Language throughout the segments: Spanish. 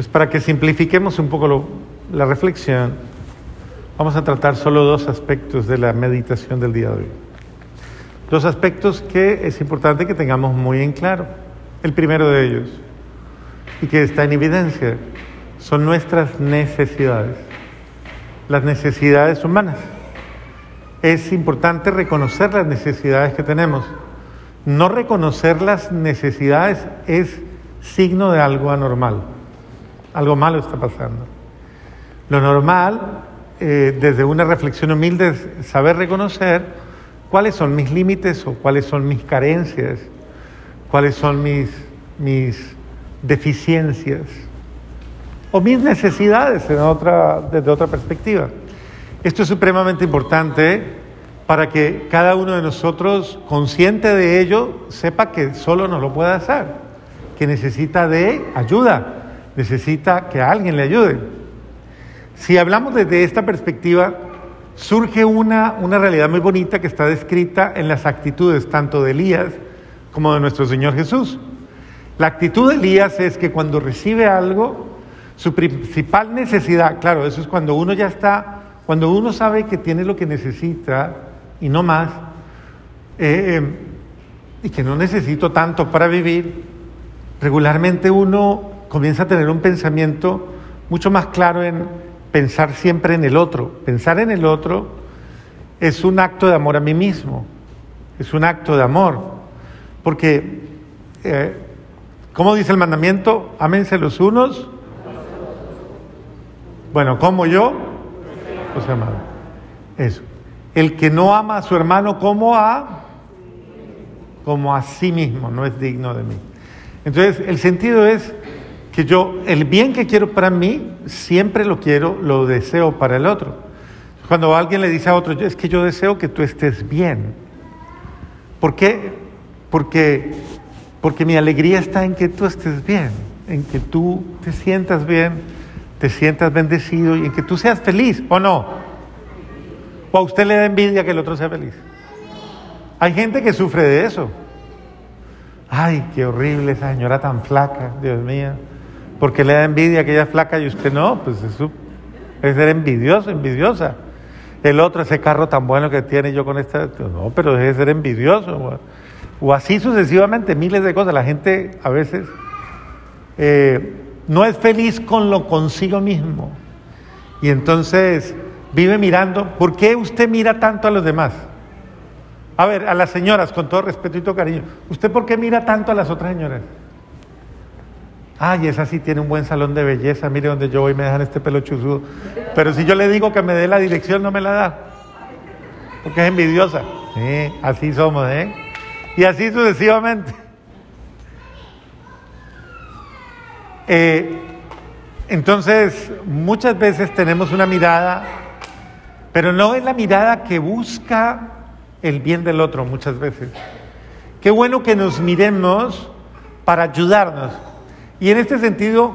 Pues para que simplifiquemos un poco la reflexión, vamos a tratar solo dos aspectos de la meditación del día de hoy. Dos aspectos que es importante que tengamos muy en claro. El primero de ellos, y que está en evidencia, son nuestras necesidades, las necesidades humanas. Es importante reconocer las necesidades que tenemos. No reconocer las necesidades es signo de algo anormal. Algo malo está pasando. Lo normal, eh, desde una reflexión humilde, es saber reconocer cuáles son mis límites o cuáles son mis carencias, cuáles son mis, mis deficiencias o mis necesidades en otra, desde otra perspectiva. Esto es supremamente importante para que cada uno de nosotros, consciente de ello, sepa que solo no lo puede hacer, que necesita de ayuda, necesita que alguien le ayude. Si hablamos desde esta perspectiva, surge una, una realidad muy bonita que está descrita en las actitudes tanto de Elías como de nuestro Señor Jesús. La actitud de Elías es que cuando recibe algo, su principal necesidad, claro, eso es cuando uno ya está, cuando uno sabe que tiene lo que necesita y no más, eh, eh, y que no necesito tanto para vivir, regularmente uno comienza a tener un pensamiento mucho más claro en pensar siempre en el otro. Pensar en el otro es un acto de amor a mí mismo, es un acto de amor, porque, eh, ¿cómo dice el mandamiento? Ámense los unos. Bueno, como yo, pues amado. Eso. El que no ama a su hermano como a, como a sí mismo, no es digno de mí. Entonces, el sentido es que yo, el bien que quiero para mí, siempre lo quiero, lo deseo para el otro. Cuando alguien le dice a otro, es que yo deseo que tú estés bien. ¿Por qué? Porque, porque mi alegría está en que tú estés bien, en que tú te sientas bien, te sientas bendecido y en que tú seas feliz, ¿o no? ¿O a usted le da envidia que el otro sea feliz? Hay gente que sufre de eso. Ay, qué horrible esa señora tan flaca, Dios mío. ¿Por qué le da envidia que ella es flaca y usted no? Pues eso es ser envidioso, envidiosa. El otro, ese carro tan bueno que tiene yo con esta. No, pero debe ser envidioso. O, o así sucesivamente, miles de cosas. La gente a veces eh, no es feliz con lo consigo mismo. Y entonces vive mirando. ¿Por qué usted mira tanto a los demás? A ver, a las señoras, con todo respeto y todo cariño, ¿usted por qué mira tanto a las otras señoras? Ay, esa sí tiene un buen salón de belleza, mire donde yo voy me dejan este pelo chuzudo. Pero si yo le digo que me dé la dirección, no me la da. Porque es envidiosa. Sí, así somos, ¿eh? Y así sucesivamente. Eh, entonces, muchas veces tenemos una mirada, pero no es la mirada que busca el bien del otro muchas veces. Qué bueno que nos miremos para ayudarnos. Y en este sentido,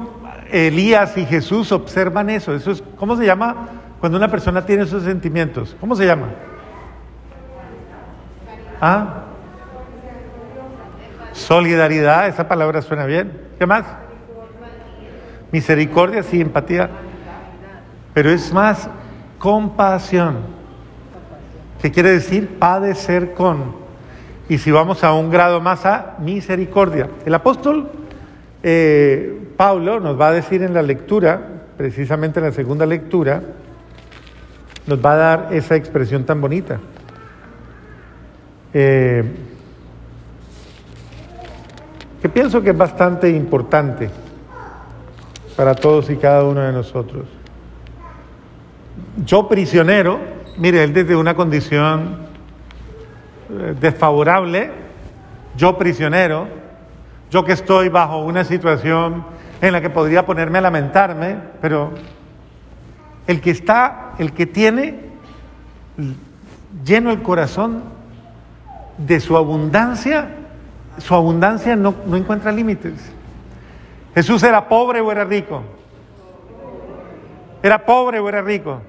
Elías y Jesús observan eso. Eso es, ¿cómo se llama cuando una persona tiene esos sentimientos? ¿Cómo se llama? ¿Ah? Solidaridad, esa palabra suena bien. ¿Qué más? Misericordia, sí, empatía. Pero es más compasión. ¿Qué quiere decir? Padecer con. Y si vamos a un grado más a misericordia. El apóstol eh, Pablo nos va a decir en la lectura, precisamente en la segunda lectura, nos va a dar esa expresión tan bonita. Eh, que pienso que es bastante importante para todos y cada uno de nosotros. Yo prisionero, mire, él desde una condición eh, desfavorable, yo prisionero, yo que estoy bajo una situación en la que podría ponerme a lamentarme, pero el que está, el que tiene lleno el corazón de su abundancia, su abundancia no, no encuentra límites. Jesús era pobre o era rico. Era pobre o era rico.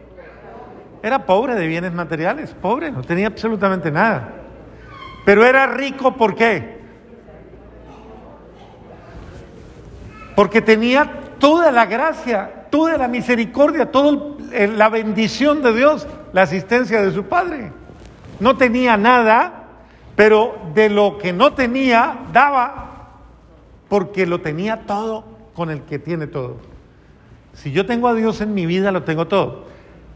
Era pobre de bienes materiales, pobre, no tenía absolutamente nada. Pero era rico ¿por qué? Porque tenía toda la gracia, toda la misericordia, toda la bendición de Dios, la asistencia de su Padre. No tenía nada, pero de lo que no tenía, daba, porque lo tenía todo con el que tiene todo. Si yo tengo a Dios en mi vida, lo tengo todo.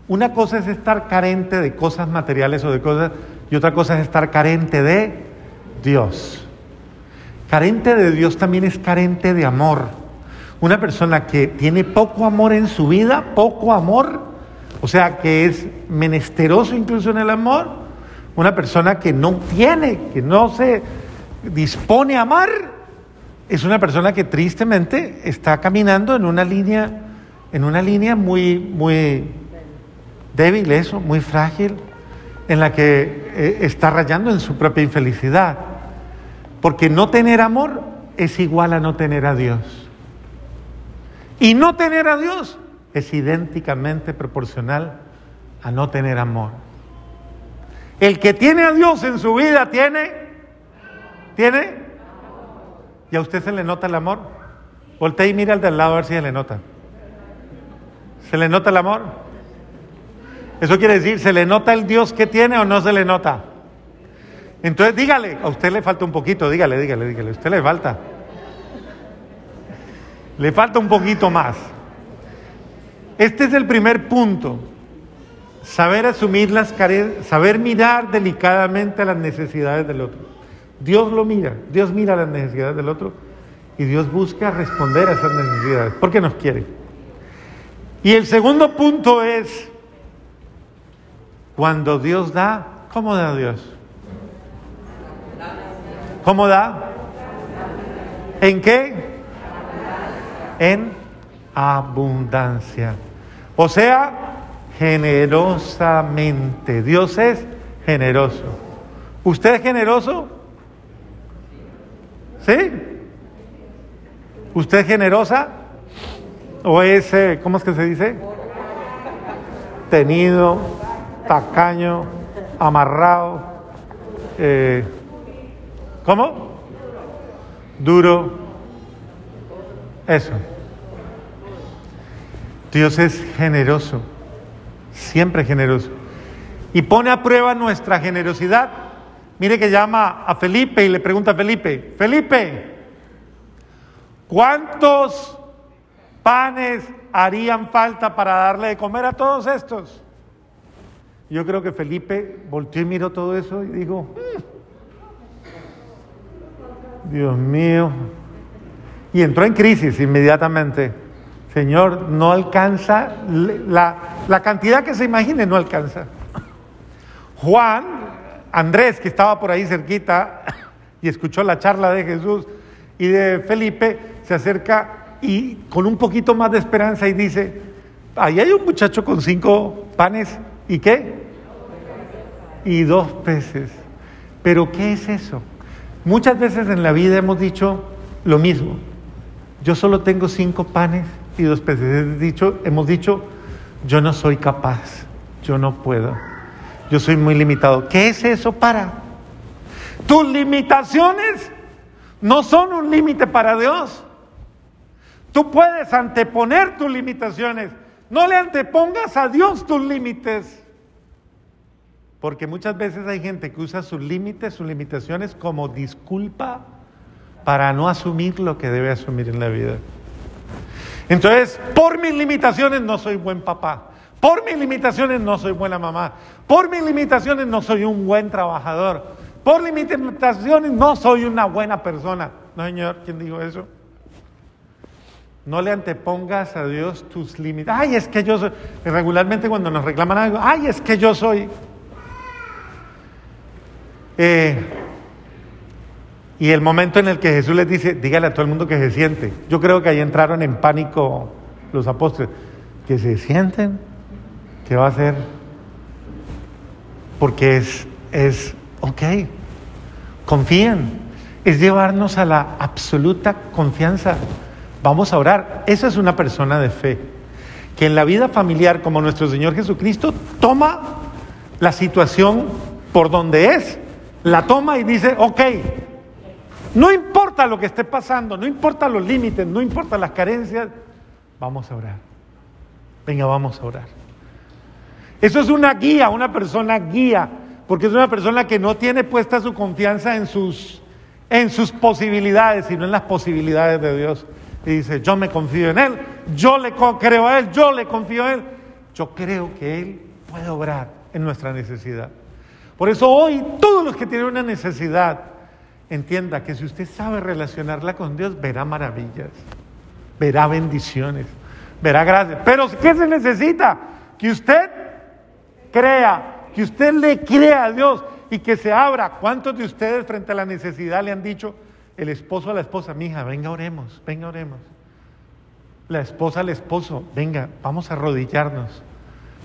Una cosa es estar carente de cosas materiales o de cosas, y otra cosa es estar carente de Dios. Carente de Dios también es carente de amor. Una persona que tiene poco amor en su vida, poco amor, o sea, que es menesteroso incluso en el amor, una persona que no tiene, que no se dispone a amar, es una persona que tristemente está caminando en una línea, en una línea muy, muy débil, eso, muy frágil, en la que eh, está rayando en su propia infelicidad. Porque no tener amor es igual a no tener a Dios. Y no tener a Dios es idénticamente proporcional a no tener amor. El que tiene a Dios en su vida tiene, tiene, y a usted se le nota el amor. Voltea y mira al del lado a ver si se le nota. ¿Se le nota el amor? Eso quiere decir, ¿se le nota el Dios que tiene o no se le nota? Entonces dígale, a usted le falta un poquito, dígale, dígale, dígale, a usted le falta. Le falta un poquito más. Este es el primer punto. Saber asumir las carencias, saber mirar delicadamente las necesidades del otro. Dios lo mira, Dios mira las necesidades del otro y Dios busca responder a esas necesidades porque nos quiere. Y el segundo punto es, cuando Dios da, ¿cómo da Dios? ¿Cómo da? ¿En qué? En abundancia. O sea, generosamente. Dios es generoso. ¿Usted es generoso? ¿Sí? ¿Usted es generosa? ¿O es, eh, ¿cómo es que se dice? Tenido, tacaño, amarrado. Eh, ¿Cómo? Duro. Eso. Dios es generoso, siempre generoso. Y pone a prueba nuestra generosidad. Mire que llama a Felipe y le pregunta a Felipe, Felipe, ¿cuántos panes harían falta para darle de comer a todos estos? Yo creo que Felipe volteó y miró todo eso y dijo, mm, Dios mío. Y entró en crisis inmediatamente. Señor, no alcanza, la, la cantidad que se imagine no alcanza. Juan, Andrés, que estaba por ahí cerquita y escuchó la charla de Jesús y de Felipe, se acerca y con un poquito más de esperanza y dice, ahí hay un muchacho con cinco panes y qué? Y dos peces. Pero ¿qué es eso? Muchas veces en la vida hemos dicho lo mismo. Yo solo tengo cinco panes y dos peces. Dicho, hemos dicho, yo no soy capaz, yo no puedo, yo soy muy limitado. ¿Qué es eso para? Tus limitaciones no son un límite para Dios. Tú puedes anteponer tus limitaciones. No le antepongas a Dios tus límites. Porque muchas veces hay gente que usa sus límites, sus limitaciones como disculpa para no asumir lo que debe asumir en la vida. Entonces, por mis limitaciones no soy buen papá. Por mis limitaciones no soy buena mamá. Por mis limitaciones no soy un buen trabajador. Por limitaciones no soy una buena persona. No, Señor, ¿quién dijo eso? No le antepongas a Dios tus límites. Ay, es que yo soy. Regularmente cuando nos reclaman algo, ay, es que yo soy. Eh, y el momento en el que Jesús les dice, dígale a todo el mundo que se siente. Yo creo que ahí entraron en pánico los apóstoles. Que se sienten. ¿Qué va a hacer? Porque es, es, ok, confíen. Es llevarnos a la absoluta confianza. Vamos a orar. Esa es una persona de fe. Que en la vida familiar, como nuestro Señor Jesucristo, toma la situación por donde es. La toma y dice, ok, no importa lo que esté pasando, no importa los límites, no importa las carencias, Vamos a orar. Venga, vamos a orar. Eso es una guía, una persona guía, porque es una persona que no tiene puesta su confianza en sus, en sus posibilidades, sino en las posibilidades de Dios. Y dice, yo me confío en Él, yo le creo a Él, yo le confío a Él. Yo creo que Él puede obrar en nuestra necesidad. Por eso hoy todos los que tienen una necesidad, entienda que si usted sabe relacionarla con Dios, verá maravillas, verá bendiciones, verá gracias. Pero ¿qué se necesita? Que usted crea, que usted le crea a Dios y que se abra. ¿Cuántos de ustedes frente a la necesidad le han dicho el esposo a la esposa, mi hija, venga, oremos, venga, oremos? La esposa al esposo, venga, vamos a arrodillarnos,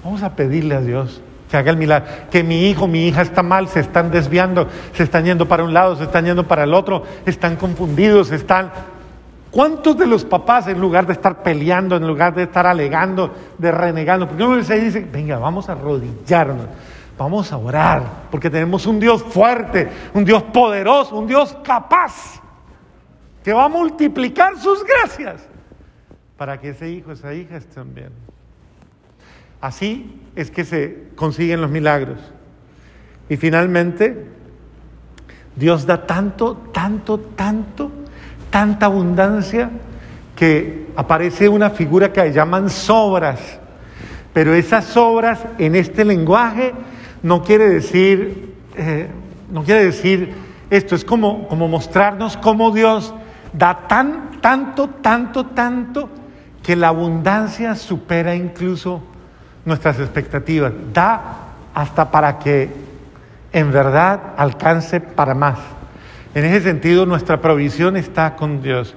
vamos a pedirle a Dios que haga el milagro. Que mi hijo, mi hija está mal, se están desviando, se están yendo para un lado, se están yendo para el otro, están confundidos, están... ¿Cuántos de los papás, en lugar de estar peleando, en lugar de estar alegando, de renegando, porque uno se dice, venga, vamos a arrodillarnos, vamos a orar, porque tenemos un Dios fuerte, un Dios poderoso, un Dios capaz, que va a multiplicar sus gracias para que ese hijo, esa hija estén bien. Así es que se consiguen los milagros. Y finalmente, Dios da tanto, tanto, tanto, tanta abundancia que aparece una figura que llaman sobras. Pero esas sobras en este lenguaje no quiere decir, eh, no quiere decir esto, es como, como mostrarnos cómo Dios da tan, tanto, tanto, tanto, que la abundancia supera incluso nuestras expectativas, da hasta para que en verdad alcance para más. En ese sentido, nuestra provisión está con Dios.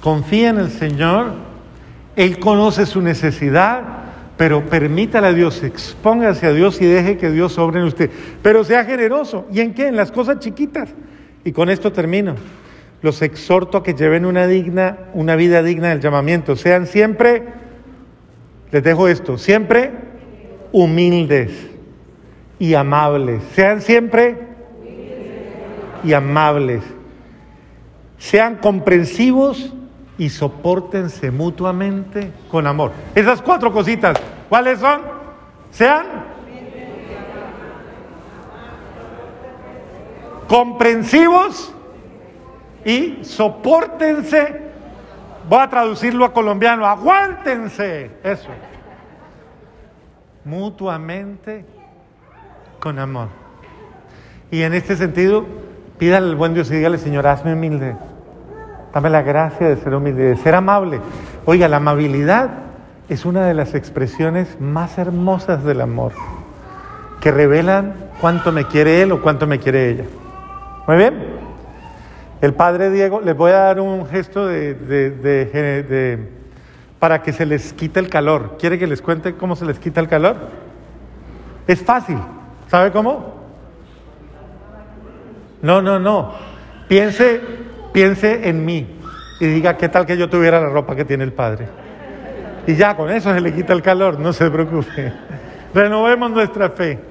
Confía en el Señor, Él conoce su necesidad, pero permítale a Dios, expóngase a Dios y deje que Dios sobre en usted. Pero sea generoso. ¿Y en qué? En las cosas chiquitas. Y con esto termino. Los exhorto a que lleven una digna, una vida digna del llamamiento. Sean siempre, les dejo esto, siempre humildes y amables. Sean siempre y amables. Sean comprensivos y soportense mutuamente con amor. Esas cuatro cositas, ¿cuáles son? Sean comprensivos y soportense. Voy a traducirlo a colombiano, aguántense. Eso mutuamente con amor. Y en este sentido, pídale al buen Dios y dígale, Señor, hazme humilde. Dame la gracia de ser humilde, de ser amable. Oiga, la amabilidad es una de las expresiones más hermosas del amor, que revelan cuánto me quiere él o cuánto me quiere ella. Muy bien. El padre Diego, les voy a dar un gesto de, de, de para que se les quite el calor. ¿Quiere que les cuente cómo se les quita el calor? Es fácil. ¿Sabe cómo? No, no, no. Piense, piense en mí y diga qué tal que yo tuviera la ropa que tiene el Padre. Y ya con eso se le quita el calor, no se preocupe. Renovemos nuestra fe.